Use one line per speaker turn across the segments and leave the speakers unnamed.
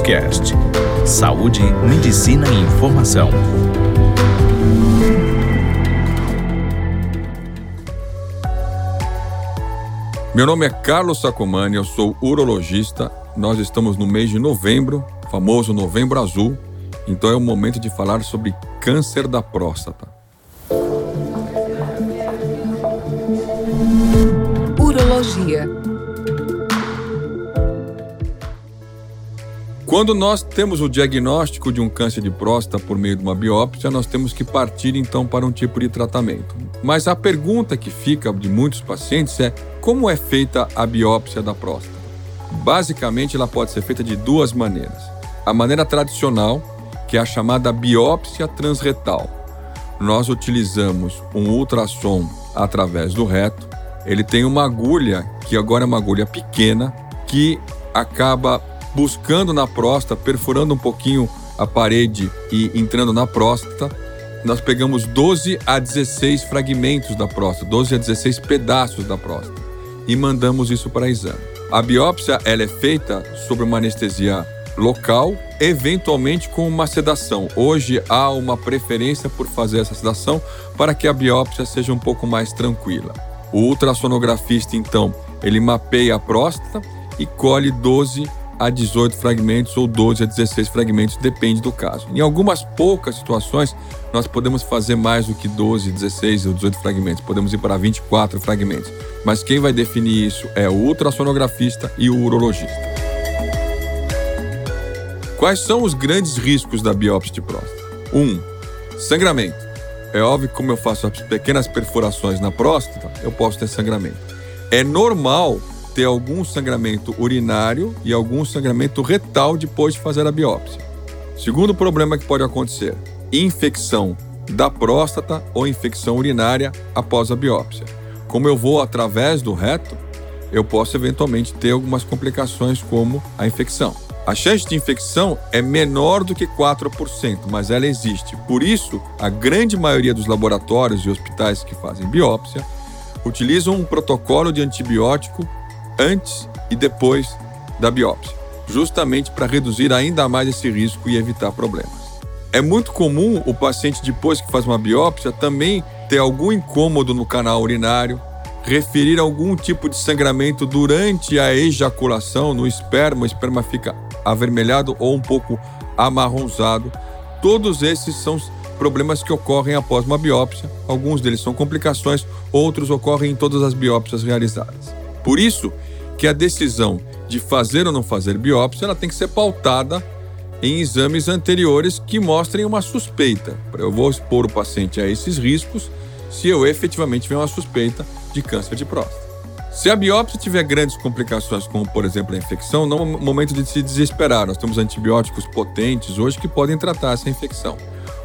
Cast. Saúde, medicina e informação.
Meu nome é Carlos Sacomani, eu sou urologista. Nós estamos no mês de novembro, famoso Novembro Azul, então é o momento de falar sobre câncer da próstata.
Urologia.
Quando nós temos o diagnóstico de um câncer de próstata por meio de uma biópsia, nós temos que partir então para um tipo de tratamento. Mas a pergunta que fica de muitos pacientes é: como é feita a biópsia da próstata? Basicamente, ela pode ser feita de duas maneiras. A maneira tradicional, que é a chamada biópsia transretal. Nós utilizamos um ultrassom através do reto. Ele tem uma agulha, que agora é uma agulha pequena, que acaba buscando na próstata, perfurando um pouquinho a parede e entrando na próstata. Nós pegamos 12 a 16 fragmentos da próstata, 12 a 16 pedaços da próstata e mandamos isso para exame. A biópsia ela é feita sobre uma anestesia local, eventualmente com uma sedação. Hoje há uma preferência por fazer essa sedação para que a biópsia seja um pouco mais tranquila. O ultrassonografista, então, ele mapeia a próstata e colhe 12 a 18 fragmentos ou 12 a 16 fragmentos, depende do caso. Em algumas poucas situações, nós podemos fazer mais do que 12, 16 ou 18 fragmentos, podemos ir para 24 fragmentos. Mas quem vai definir isso é o ultrassonografista e o urologista. Quais são os grandes riscos da biópsia de próstata? 1. Um, sangramento. É óbvio que, como eu faço as pequenas perfurações na próstata, eu posso ter sangramento. É normal ter algum sangramento urinário e algum sangramento retal depois de fazer a biópsia. Segundo problema que pode acontecer: infecção da próstata ou infecção urinária após a biópsia. Como eu vou através do reto, eu posso eventualmente ter algumas complicações como a infecção. A chance de infecção é menor do que 4%, mas ela existe. Por isso, a grande maioria dos laboratórios e hospitais que fazem biópsia utilizam um protocolo de antibiótico antes e depois da biópsia, justamente para reduzir ainda mais esse risco e evitar problemas. É muito comum o paciente, depois que faz uma biópsia, também ter algum incômodo no canal urinário, referir algum tipo de sangramento durante a ejaculação no esperma, o esperma fica avermelhado ou um pouco amarronzado. Todos esses são problemas que ocorrem após uma biópsia. Alguns deles são complicações, outros ocorrem em todas as biópsias realizadas. Por isso que a decisão de fazer ou não fazer biópsia ela tem que ser pautada em exames anteriores que mostrem uma suspeita. Eu vou expor o paciente a esses riscos se eu efetivamente tiver uma suspeita de câncer de próstata. Se a biópsia tiver grandes complicações, como por exemplo a infecção, não é momento de se desesperar. Nós temos antibióticos potentes hoje que podem tratar essa infecção.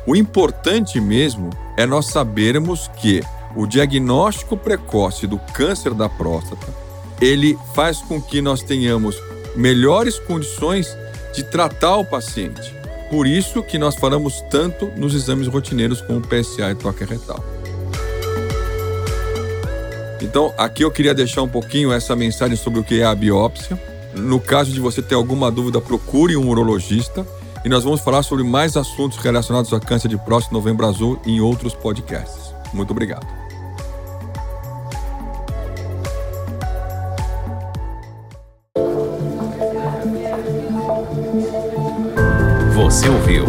O importante mesmo é nós sabermos que o diagnóstico precoce do câncer da próstata, ele faz com que nós tenhamos melhores condições de tratar o paciente. Por isso que nós falamos tanto nos exames rotineiros como PSA e toque retal. Então, aqui eu queria deixar um pouquinho essa mensagem sobre o que é a biópsia. No caso de você ter alguma dúvida, procure um urologista. E nós vamos falar sobre mais assuntos relacionados a câncer de próstata Novembro Azul em outros podcasts. Muito obrigado.
Você ouviu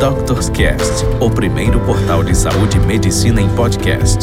Doctors Cast, o primeiro portal de saúde e medicina em podcast.